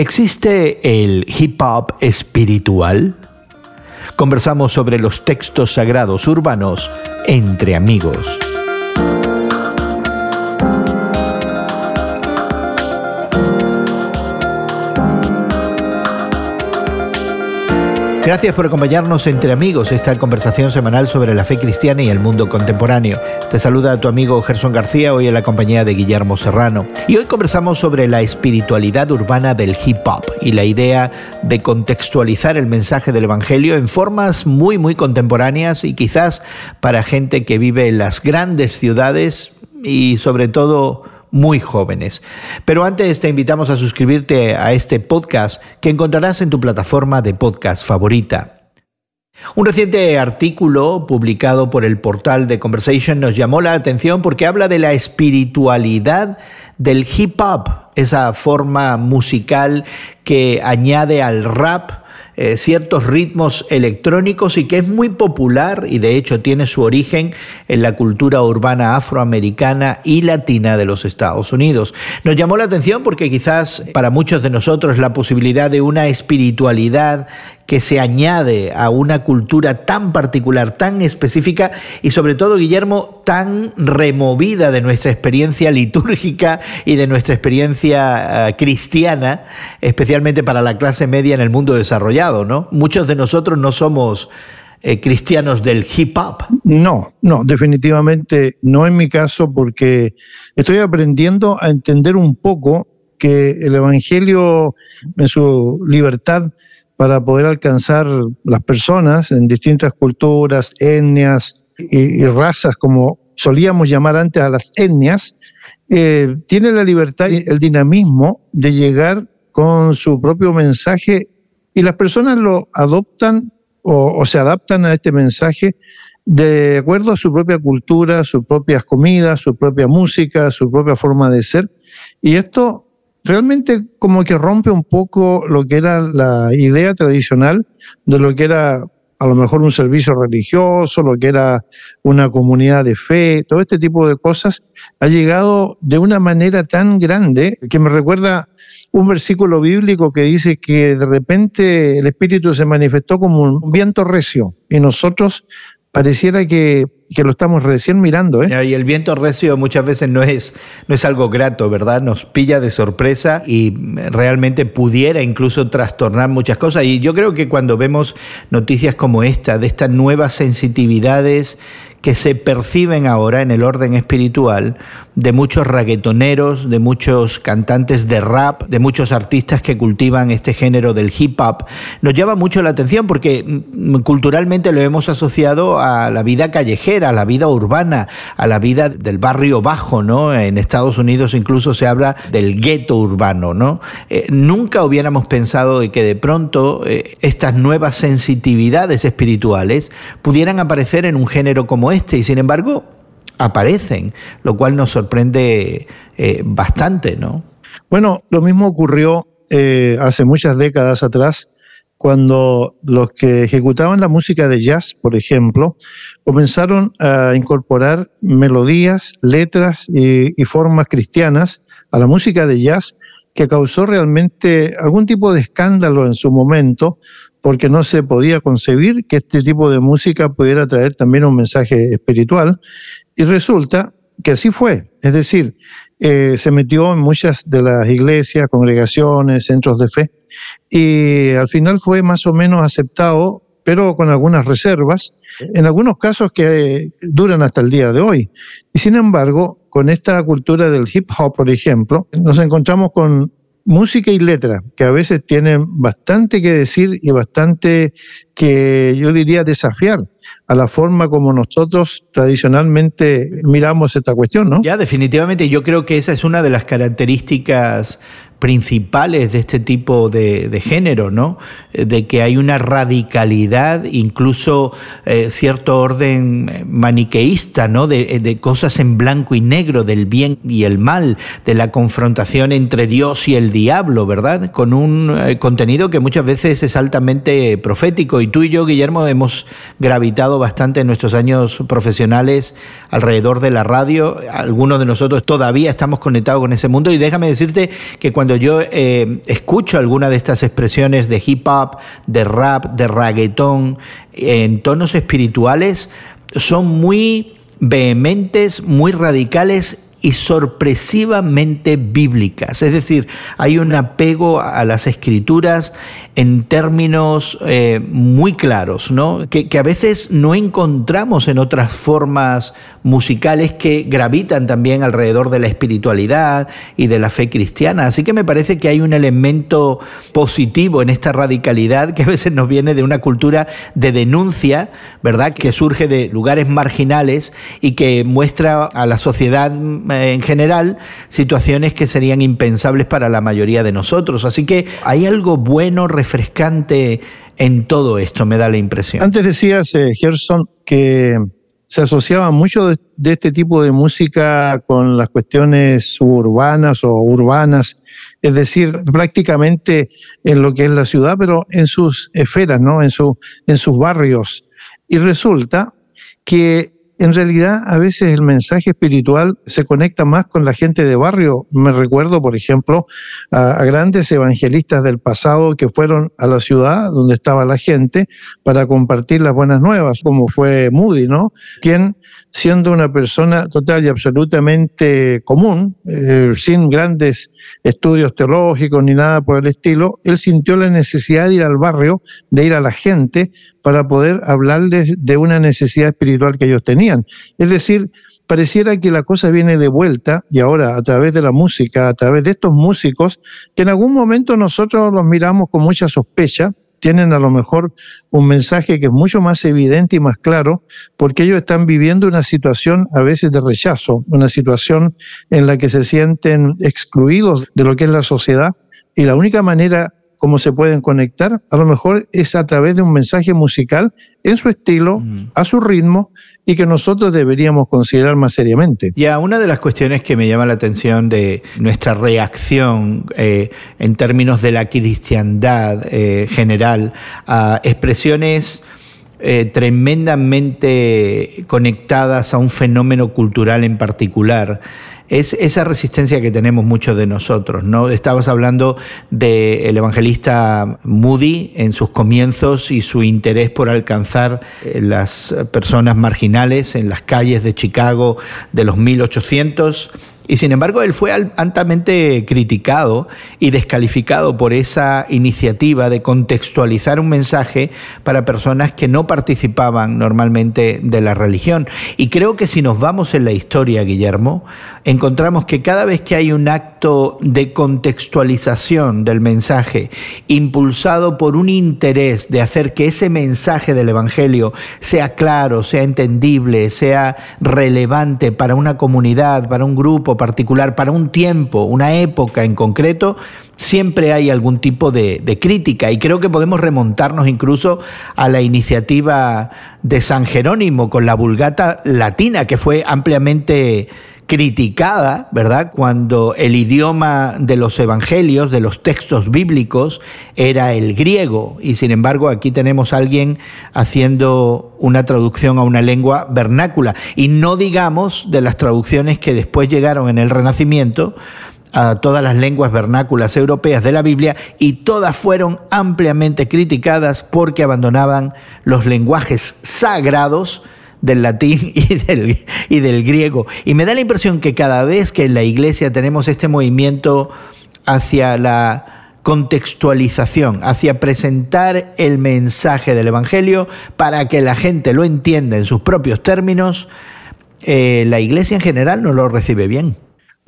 ¿Existe el hip hop espiritual? Conversamos sobre los textos sagrados urbanos entre amigos. Gracias por acompañarnos entre amigos, esta conversación semanal sobre la fe cristiana y el mundo contemporáneo. Te saluda tu amigo Gerson García, hoy en la compañía de Guillermo Serrano. Y hoy conversamos sobre la espiritualidad urbana del hip hop y la idea de contextualizar el mensaje del Evangelio en formas muy, muy contemporáneas y quizás para gente que vive en las grandes ciudades y sobre todo muy jóvenes. Pero antes te invitamos a suscribirte a este podcast que encontrarás en tu plataforma de podcast favorita. Un reciente artículo publicado por el portal de Conversation nos llamó la atención porque habla de la espiritualidad del hip hop, esa forma musical que añade al rap eh, ciertos ritmos electrónicos y que es muy popular y de hecho tiene su origen en la cultura urbana afroamericana y latina de los Estados Unidos. Nos llamó la atención porque quizás para muchos de nosotros la posibilidad de una espiritualidad que se añade a una cultura tan particular, tan específica y sobre todo, Guillermo, tan removida de nuestra experiencia litúrgica y de nuestra experiencia eh, cristiana, especialmente para la clase media en el mundo desarrollado, ¿no? Muchos de nosotros no somos eh, cristianos del hip hop. No, no, definitivamente no en mi caso porque estoy aprendiendo a entender un poco que el Evangelio en su libertad para poder alcanzar las personas en distintas culturas, etnias y, razas, como solíamos llamar antes a las etnias, eh, tiene la libertad y el dinamismo de llegar con su propio mensaje y las personas lo adoptan o, o, se adaptan a este mensaje de acuerdo a su propia cultura, sus propias comidas, su propia música, su propia forma de ser. Y esto realmente como que rompe un poco lo que era la idea tradicional de lo que era a lo mejor un servicio religioso, lo que era una comunidad de fe, todo este tipo de cosas, ha llegado de una manera tan grande que me recuerda un versículo bíblico que dice que de repente el Espíritu se manifestó como un viento recio y nosotros pareciera que, que, lo estamos recién mirando. ¿eh? Y el viento recio muchas veces no es, no es algo grato, ¿verdad? Nos pilla de sorpresa y realmente pudiera incluso trastornar muchas cosas. Y yo creo que cuando vemos noticias como esta, de estas nuevas sensitividades que se perciben ahora en el orden espiritual de muchos raguetoneros, de muchos cantantes de rap, de muchos artistas que cultivan este género del hip hop, nos llama mucho la atención porque culturalmente lo hemos asociado a la vida callejera, a la vida urbana, a la vida del barrio bajo, ¿no? En Estados Unidos incluso se habla del gueto urbano, ¿no? Eh, nunca hubiéramos pensado de que de pronto eh, estas nuevas sensitividades espirituales pudieran aparecer en un género como este y sin embargo aparecen, lo cual nos sorprende eh, bastante, ¿no? Bueno, lo mismo ocurrió hace muchas décadas atrás cuando los que ejecutaban la música de jazz, por ejemplo, comenzaron a incorporar melodías, letras y, formas cristianas a la música de jazz que causó realmente algún tipo de escándalo en su momento, porque no se podía concebir que este tipo de música pudiera traer también un mensaje espiritual. Y resulta que así fue. Es decir, eh, se metió en muchas de las iglesias, congregaciones, centros de fe, y al final fue más o menos aceptado, pero con algunas reservas, en algunos casos que duran hasta el día de hoy. Y sin embargo, con esta cultura del hip hop, por ejemplo, nos encontramos con música y letra, que a veces tienen bastante que decir y bastante que yo diría desafiar a la forma como nosotros tradicionalmente miramos esta cuestión, ¿no? Ya, definitivamente, yo creo que esa es una de las características principales de este tipo de, género, ¿no? Eh, de que hay una radicalidad, incluso eh, cierto orden eh, maniqueísta, ¿no? De, cosas en blanco y negro, del bien y el mal, de la confrontación entre Dios y el diablo, ¿verdad? Con un contenido que muchas veces es altamente profético. Y tú y yo, Guillermo, hemos gravitado bastante en nuestros años profesionales alrededor de la radio. Algunos de nosotros todavía estamos conectados con ese mundo y déjame decirte que cuando yo eh, escucho alguna de estas expresiones de hip hop, de rap, de reggaetón, en tonos espirituales, son muy vehementes, muy radicales y sorpresivamente bíblicas. Es decir, hay un apego a las escrituras en términos eh, muy claros, ¿no? Que, a veces no encontramos en otras formas musicales que gravitan también alrededor de la espiritualidad y de la fe cristiana. Así que me parece que hay un elemento positivo en esta radicalidad que a veces nos viene de una cultura de denuncia, ¿verdad? Que surge de lugares marginales y que muestra a la sociedad eh, en general situaciones que serían impensables para la mayoría de nosotros. Así que hay algo bueno, refrescante en todo esto, me da la impresión. Antes decías, eh, Gerson, que se asociaba mucho de, este tipo de música con las cuestiones suburbanas o urbanas, es decir, prácticamente en lo que es la ciudad, pero en sus esferas, ¿no? En, su, en sus barrios. Y resulta que en realidad a veces el mensaje espiritual se conecta más con la gente de barrio. Me recuerdo, por ejemplo, a, a, grandes evangelistas del pasado que fueron a la ciudad donde estaba la gente para compartir las buenas nuevas, como fue Moody, ¿no? Quien, siendo una persona total y absolutamente común, eh, sin grandes estudios teológicos ni nada por el estilo, él sintió la necesidad de ir al barrio, de ir a la gente para poder hablarles de una necesidad espiritual que ellos tenían. Es decir, pareciera que la cosa viene de vuelta y ahora a través de la música, a través de estos músicos, que en algún momento nosotros los miramos con mucha sospecha, tienen a lo mejor un mensaje que es mucho más evidente y más claro, porque ellos están viviendo una situación a veces de rechazo, una situación en la que se sienten excluidos de lo que es la sociedad y la única manera cómo se pueden conectar, a lo mejor es a través de un mensaje musical en su estilo, mm. a su ritmo, y que nosotros deberíamos considerar más seriamente. Ya, una de las cuestiones que me llama la atención de nuestra reacción eh, en términos de la cristiandad eh, general a expresiones eh, tremendamente conectadas a un fenómeno cultural en particular, es esa resistencia que tenemos muchos de nosotros. ¿no? Estabas hablando del evangelista Moody en sus comienzos y su interés por alcanzar eh, las personas marginales en las calles de Chicago de los 1800 y sin embargo, él fue altamente criticado y descalificado por esa iniciativa de contextualizar un mensaje para personas que no participaban normalmente de la religión. Y creo que si nos vamos en la historia, Guillermo, encontramos que cada vez que hay un acto de contextualización del mensaje, impulsado por un interés de hacer que ese mensaje del Evangelio sea claro, sea entendible, sea relevante para una comunidad, para un grupo, particular, para un tiempo, una época en concreto, siempre hay algún tipo de, de, crítica. Y creo que podemos remontarnos incluso a la iniciativa de San Jerónimo con la Vulgata Latina, que fue ampliamente criticada, ¿verdad? Cuando el idioma de los evangelios, de los textos bíblicos, era el griego. Y sin embargo, aquí tenemos a alguien haciendo una traducción a una lengua vernácula. Y no digamos de las traducciones que después llegaron en el Renacimiento a todas las lenguas vernáculas europeas de la Biblia y todas fueron ampliamente criticadas porque abandonaban los lenguajes sagrados del latín y del, y del griego. Y me da la impresión que cada vez que en la iglesia tenemos este movimiento hacia la contextualización, hacia presentar el mensaje del Evangelio para que la gente lo entienda en sus propios términos, eh, la iglesia en general no lo recibe bien.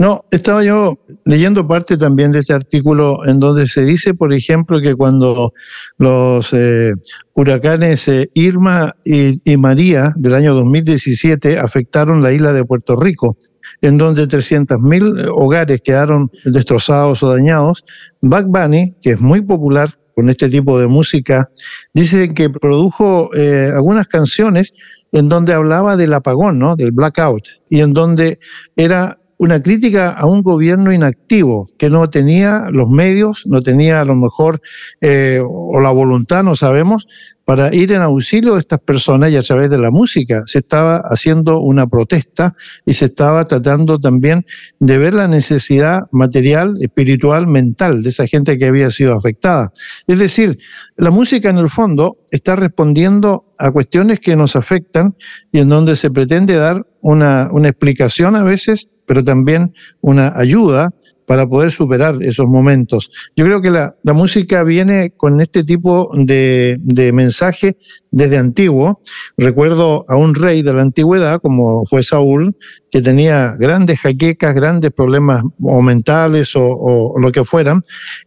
No, estaba yo leyendo parte también de este artículo en donde se dice, por ejemplo, que cuando los eh, huracanes eh, Irma y, María del año 2017 afectaron la isla de Puerto Rico, en donde 300.000 hogares quedaron destrozados o dañados, Buck Bunny, que es muy popular con este tipo de música, dice que produjo eh, algunas canciones en donde hablaba del apagón, ¿no? del blackout, y en donde era una crítica a un gobierno inactivo que no tenía los medios, no tenía a lo mejor eh, o la voluntad, no sabemos, para ir en auxilio de estas personas y a través de la música se estaba haciendo una protesta y se estaba tratando también de ver la necesidad material, espiritual, mental de esa gente que había sido afectada. Es decir, la música en el fondo está respondiendo a cuestiones que nos afectan y en donde se pretende dar una, una explicación a veces, pero también una ayuda para poder superar esos momentos. Yo creo que la, música viene con este tipo de, de, mensaje desde antiguo. Recuerdo a un rey de la antigüedad, como fue Saúl, que tenía grandes jaquecas, grandes problemas o mentales o, lo que fueran.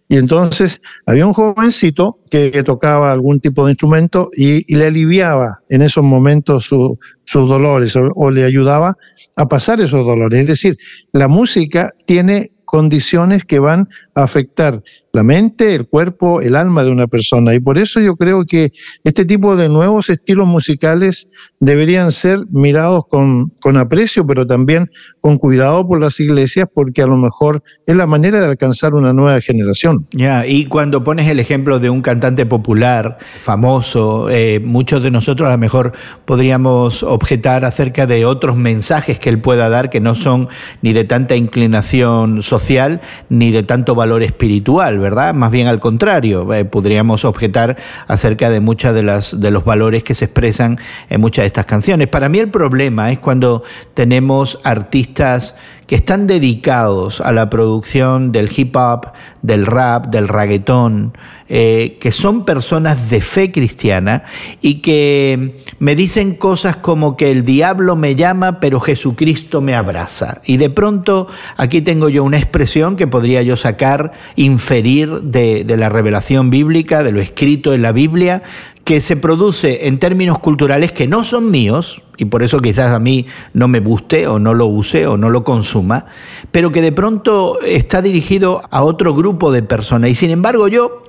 Y entonces había un jovencito que, tocaba algún tipo de instrumento y, le aliviaba en esos momentos sus dolores o le ayudaba a pasar esos dolores. Es decir, la música tiene condiciones que van afectar la mente, el cuerpo, el alma de una persona. Y por eso yo creo que este tipo de nuevos estilos musicales deberían ser mirados con, con aprecio, pero también con cuidado por las iglesias, porque a lo mejor es la manera de alcanzar una nueva generación. Ya, y cuando pones el ejemplo de un cantante popular, famoso, eh, muchos de nosotros a lo mejor podríamos objetar acerca de otros mensajes que él pueda dar que no son ni de tanta inclinación social ni de tanto valor espiritual, ¿verdad? Más bien al contrario, eh, podríamos objetar acerca de muchas de las de los valores que se expresan en muchas de estas canciones. Para mí el problema es cuando tenemos artistas que están dedicados a la producción del hip hop, del rap, del reggaetón, eh, que son personas de fe cristiana y que me dicen cosas como que el diablo me llama, pero Jesucristo me abraza. Y de pronto aquí tengo yo una expresión que podría yo sacar, inferir de, de la revelación bíblica, de lo escrito en la Biblia, que se produce en términos culturales que no son míos, y por eso quizás a mí no me guste o no lo use o no lo consuma, pero que de pronto está dirigido a otro grupo de personas. Y sin embargo yo,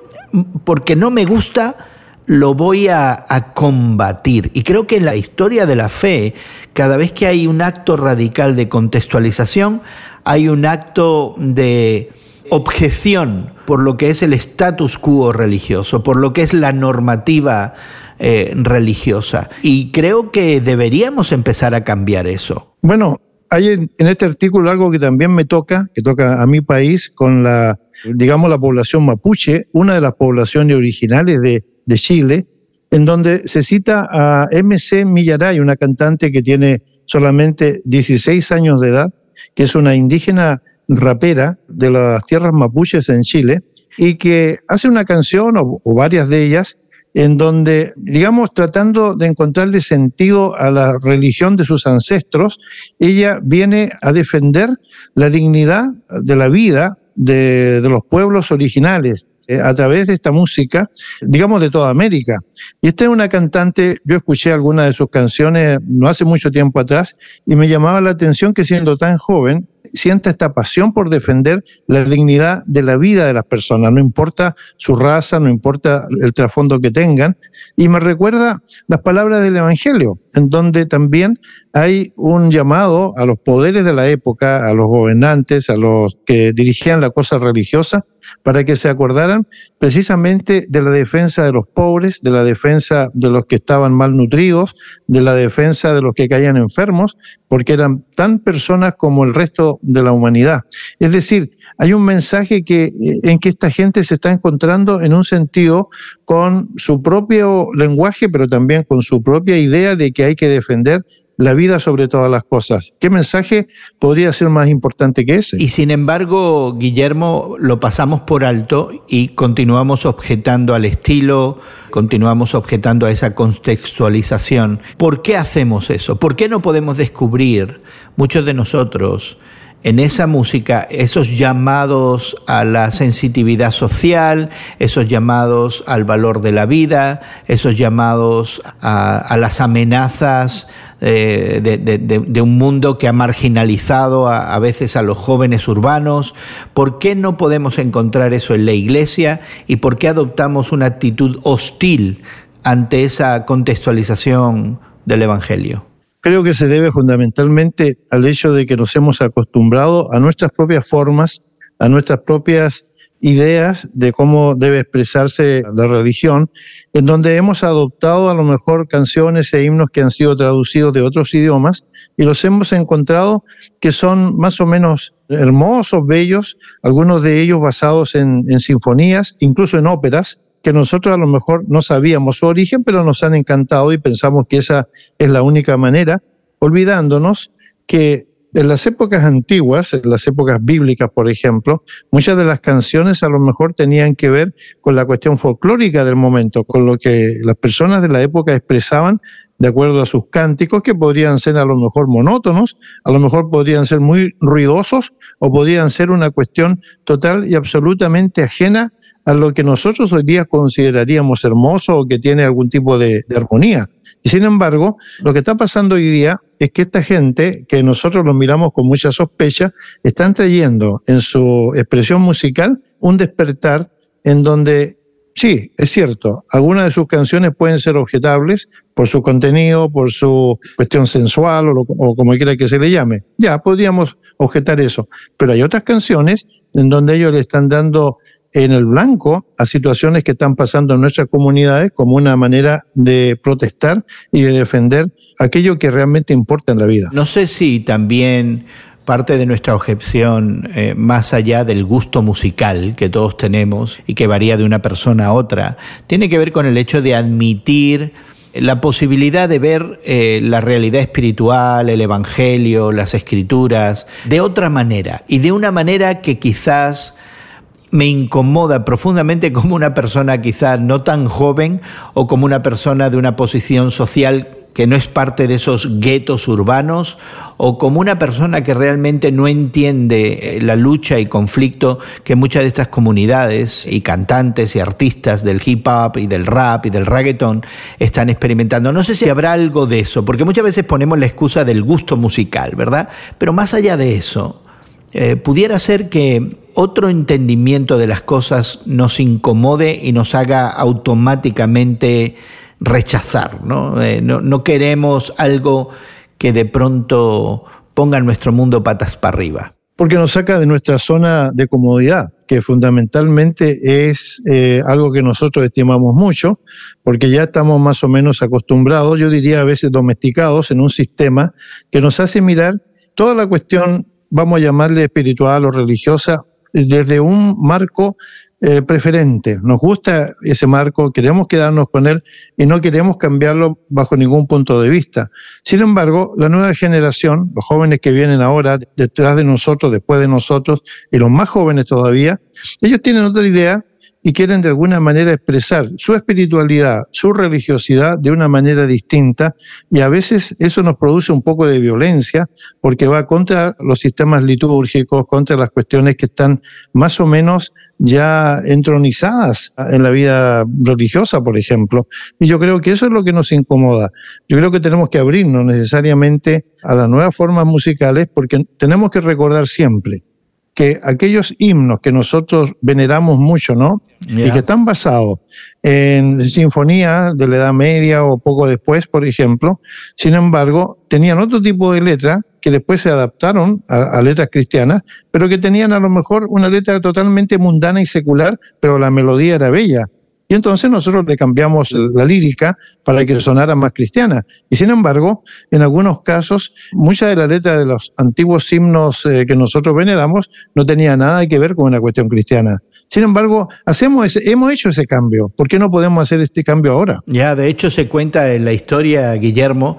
porque no me gusta, lo voy a, combatir. Y creo que en la historia de la fe, cada vez que hay un acto radical de contextualización, hay un acto de objeción por lo que es el status quo religioso, por lo que es la normativa eh, religiosa. Y creo que deberíamos empezar a cambiar eso. Bueno, hay en, este artículo algo que también me toca, que toca a mi país, con la, digamos, la población mapuche, una de las poblaciones originales de, de Chile, en donde se cita a MC Millaray, una cantante que tiene solamente 16 años de edad, que es una indígena rapera de las tierras mapuches en Chile y que hace una canción o, varias de ellas en donde, digamos, tratando de encontrarle sentido a la religión de sus ancestros, ella viene a defender la dignidad de la vida de, de los pueblos originales, eh, a través de esta música, digamos, de toda América. Y esta es una cantante, yo escuché algunas de sus canciones no hace mucho tiempo atrás y me llamaba la atención que siendo tan joven, sienta esta pasión por defender la dignidad de la vida de las personas, no importa su raza, no importa el trasfondo que tengan. Y me recuerda las palabras del Evangelio, en donde también hay un llamado a los poderes de la época, a los gobernantes, a los que dirigían la cosa religiosa, para que se acordaran precisamente de la defensa de los pobres, de la defensa de los que estaban malnutridos, de la defensa de los que caían enfermos, porque eran tan personas como el resto de la humanidad. Es decir, hay un mensaje que, eh, en que esta gente se está encontrando en un sentido con su propio lenguaje, pero también con su propia idea de que hay que defender la vida sobre todas las cosas. ¿Qué mensaje podría ser más importante que ese? Y sin embargo, Guillermo, lo pasamos por alto y continuamos objetando al estilo, continuamos objetando a esa contextualización. ¿Por qué hacemos eso? ¿Por qué no podemos descubrir, muchos de nosotros, en esa música esos llamados a la sensitividad social, esos llamados al valor de la vida, esos llamados a, las amenazas eh, de, un mundo que ha marginalizado a, veces a los jóvenes urbanos. ¿Por qué no podemos encontrar eso en la iglesia y por qué adoptamos una actitud hostil ante esa contextualización del Evangelio? Creo que se debe fundamentalmente al hecho de que nos hemos acostumbrado a nuestras propias formas, a nuestras propias ideas de cómo debe expresarse la religión, en donde hemos adoptado a lo mejor canciones e himnos que han sido traducidos de otros idiomas y los hemos encontrado que son más o menos hermosos, bellos, algunos de ellos basados en, en sinfonías, incluso en óperas, que nosotros a lo mejor no sabíamos su origen, pero nos han encantado y pensamos que esa es la única manera, olvidándonos que en las épocas antiguas, en las épocas bíblicas, por ejemplo, muchas de las canciones a lo mejor tenían que ver con la cuestión folclórica del momento, con lo que las personas de la época expresaban de acuerdo a sus cánticos, que podrían ser a lo mejor monótonos, a lo mejor podrían ser muy ruidosos o podrían ser una cuestión total y absolutamente ajena a lo que nosotros hoy día consideraríamos hermoso o que tiene algún tipo de, armonía. Y sin embargo, lo que está pasando hoy día es que esta gente, que nosotros lo miramos con mucha sospecha, están trayendo en su expresión musical un despertar en donde, sí, es cierto, algunas de sus canciones pueden ser objetables por su contenido, por su cuestión sensual o, o como quiera que se le llame. Ya, podríamos objetar eso. Pero hay otras canciones en donde ellos le están dando en el blanco a situaciones que están pasando en nuestras comunidades como una manera de protestar y de defender aquello que realmente importa en la vida. No sé si también parte de nuestra objeción, eh, más allá del gusto musical que todos tenemos y que varía de una persona a otra, tiene que ver con el hecho de admitir la posibilidad de ver eh, la realidad espiritual, el Evangelio, las escrituras, de otra manera y de una manera que quizás me incomoda profundamente como una persona quizá no tan joven o como una persona de una posición social que no es parte de esos guetos urbanos o como una persona que realmente no entiende eh, la lucha y conflicto que muchas de estas comunidades y cantantes y artistas del hip hop y del rap y del reggaeton están experimentando. No sé si habrá algo de eso, porque muchas veces ponemos la excusa del gusto musical, ¿verdad? Pero más allá de eso, eh, pudiera ser que otro entendimiento de las cosas nos incomode y nos haga automáticamente rechazar. ¿no? Eh, no, queremos algo que de pronto ponga nuestro mundo patas para arriba. Porque nos saca de nuestra zona de comodidad, que fundamentalmente es eh, algo que nosotros estimamos mucho, porque ya estamos más o menos acostumbrados, yo diría a veces domesticados en un sistema que nos hace mirar toda la cuestión, vamos a llamarle espiritual o religiosa, desde un marco eh, preferente. Nos gusta ese marco, queremos quedarnos con él y no queremos cambiarlo bajo ningún punto de vista. Sin embargo, la nueva generación, los jóvenes que vienen ahora detrás de nosotros, después de nosotros, y los más jóvenes todavía, ellos tienen otra idea y quieren de alguna manera expresar su espiritualidad, su religiosidad de una manera distinta y a veces eso nos produce un poco de violencia porque va contra los sistemas litúrgicos, contra las cuestiones que están más o menos ya entronizadas en la vida religiosa, por ejemplo. Y yo creo que eso es lo que nos incomoda. Yo creo que tenemos que abrirnos necesariamente a las nuevas formas musicales porque tenemos que recordar siempre que aquellos himnos que nosotros veneramos mucho, ¿no? Y que están basados en sinfonías de la Edad Media o poco después, por ejemplo, sin embargo, tenían otro tipo de letra que después se adaptaron a, a, letras cristianas, pero que tenían a lo mejor una letra totalmente mundana y secular, pero la melodía era bella. Y entonces nosotros le cambiamos la lírica para que sonara más cristiana. Y sin embargo, en algunos casos, mucha de la letra de los antiguos himnos eh, que nosotros veneramos no tenía nada que ver con una cuestión cristiana. Sin embargo, hacemos ese, hemos hecho ese cambio. ¿Por qué no podemos hacer este cambio ahora? Ya, de hecho se cuenta en la historia, Guillermo,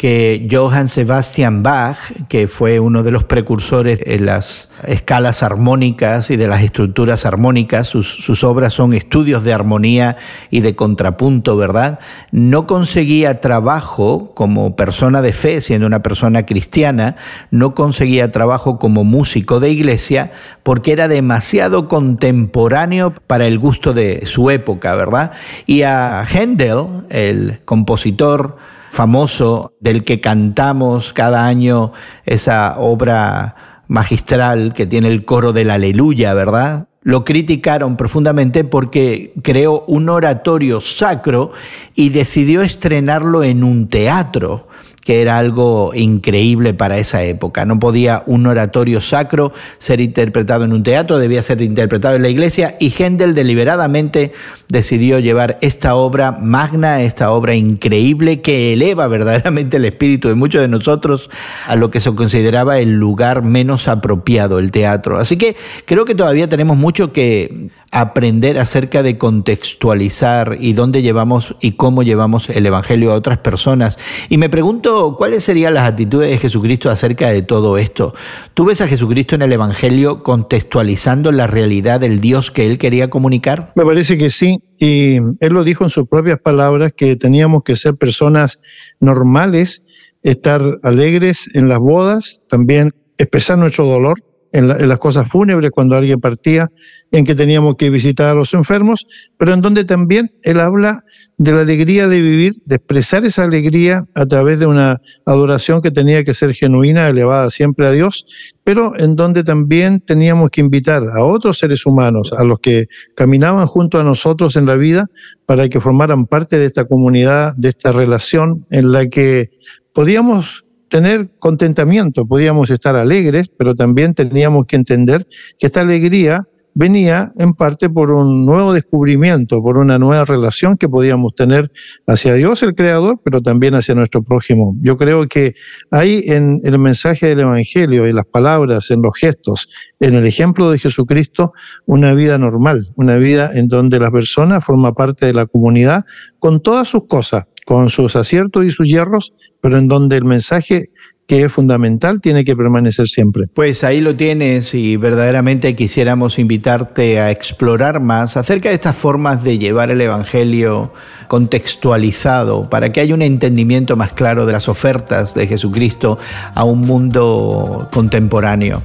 que Johann Sebastian Bach, que fue uno de los precursores en las escalas armónicas y de las estructuras armónicas, sus, sus, obras son estudios de armonía y de contrapunto, ¿verdad? No conseguía trabajo como persona de fe, siendo una persona cristiana, no conseguía trabajo como músico de iglesia porque era demasiado contemporáneo para el gusto de su época, ¿verdad? Y a Händel, el compositor, famoso del que cantamos cada año esa obra magistral que tiene el coro del aleluya, ¿verdad? Lo criticaron profundamente porque creó un oratorio sacro y decidió estrenarlo en un teatro que era algo increíble para esa época. No podía un oratorio sacro ser interpretado en un teatro, debía ser interpretado en la iglesia y Händel deliberadamente decidió llevar esta obra magna, esta obra increíble que eleva verdaderamente el espíritu de muchos de nosotros a lo que se consideraba el lugar menos apropiado, el teatro. Así que creo que todavía tenemos mucho que aprender acerca de contextualizar y dónde llevamos y cómo llevamos el Evangelio a otras personas. Y me pregunto cuáles serían las actitudes de Jesucristo acerca de todo esto. ¿Tú ves a Jesucristo en el Evangelio contextualizando la realidad del Dios que él quería comunicar? Me parece que sí. Y él lo dijo en sus propias palabras que teníamos que ser personas normales, estar alegres en las bodas, también expresar nuestro dolor en, las cosas fúnebres cuando alguien partía, en que teníamos que visitar a los enfermos, pero en donde también él habla de la alegría de vivir, de expresar esa alegría a través de una adoración que tenía que ser genuina, elevada siempre a Dios, pero en donde también teníamos que invitar a otros seres humanos, a los que caminaban junto a nosotros en la vida, para que formaran parte de esta comunidad, de esta relación en la que podíamos tener contentamiento, podíamos estar alegres, pero también teníamos que entender que esta alegría venía en parte por un nuevo descubrimiento, por una nueva relación que podíamos tener hacia Dios el Creador, pero también hacia nuestro prójimo. Yo creo que hay en el mensaje del Evangelio, en las palabras, en los gestos, en el ejemplo de Jesucristo, una vida normal, una vida en donde la persona forma parte de la comunidad con todas sus cosas, con sus aciertos y sus hierros, pero en donde el mensaje que es fundamental tiene que permanecer siempre. Pues ahí lo tienes y verdaderamente quisiéramos invitarte a explorar más acerca de estas formas de llevar el Evangelio contextualizado para que haya un entendimiento más claro de las ofertas de Jesucristo a un mundo contemporáneo.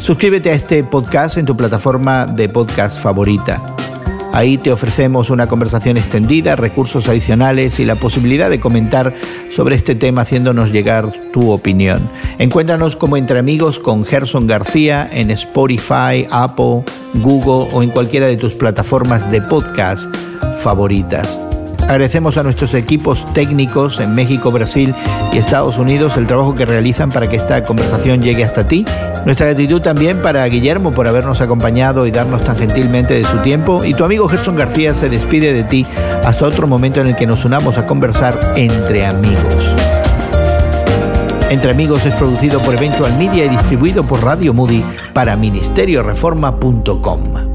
Suscríbete a este podcast en tu plataforma de podcast favorita. Ahí te ofrecemos una conversación extendida, recursos adicionales y la posibilidad de comentar sobre este tema haciéndonos llegar tu opinión. Encuéntranos como Entre Amigos con Gerson García en Spotify, Apple, Google o en cualquiera de tus plataformas de podcast favoritas. Agradecemos a nuestros equipos técnicos en México, Brasil y Estados Unidos el trabajo que realizan para que esta conversación llegue hasta ti. Nuestra gratitud también para Guillermo por habernos acompañado y darnos tan gentilmente de su tiempo. Y tu amigo Gerson García se despide de ti hasta otro momento en el que nos unamos a conversar entre amigos. Entre Amigos es producido por Eventual Media y distribuido por Radio Moody para ministerioreforma.com.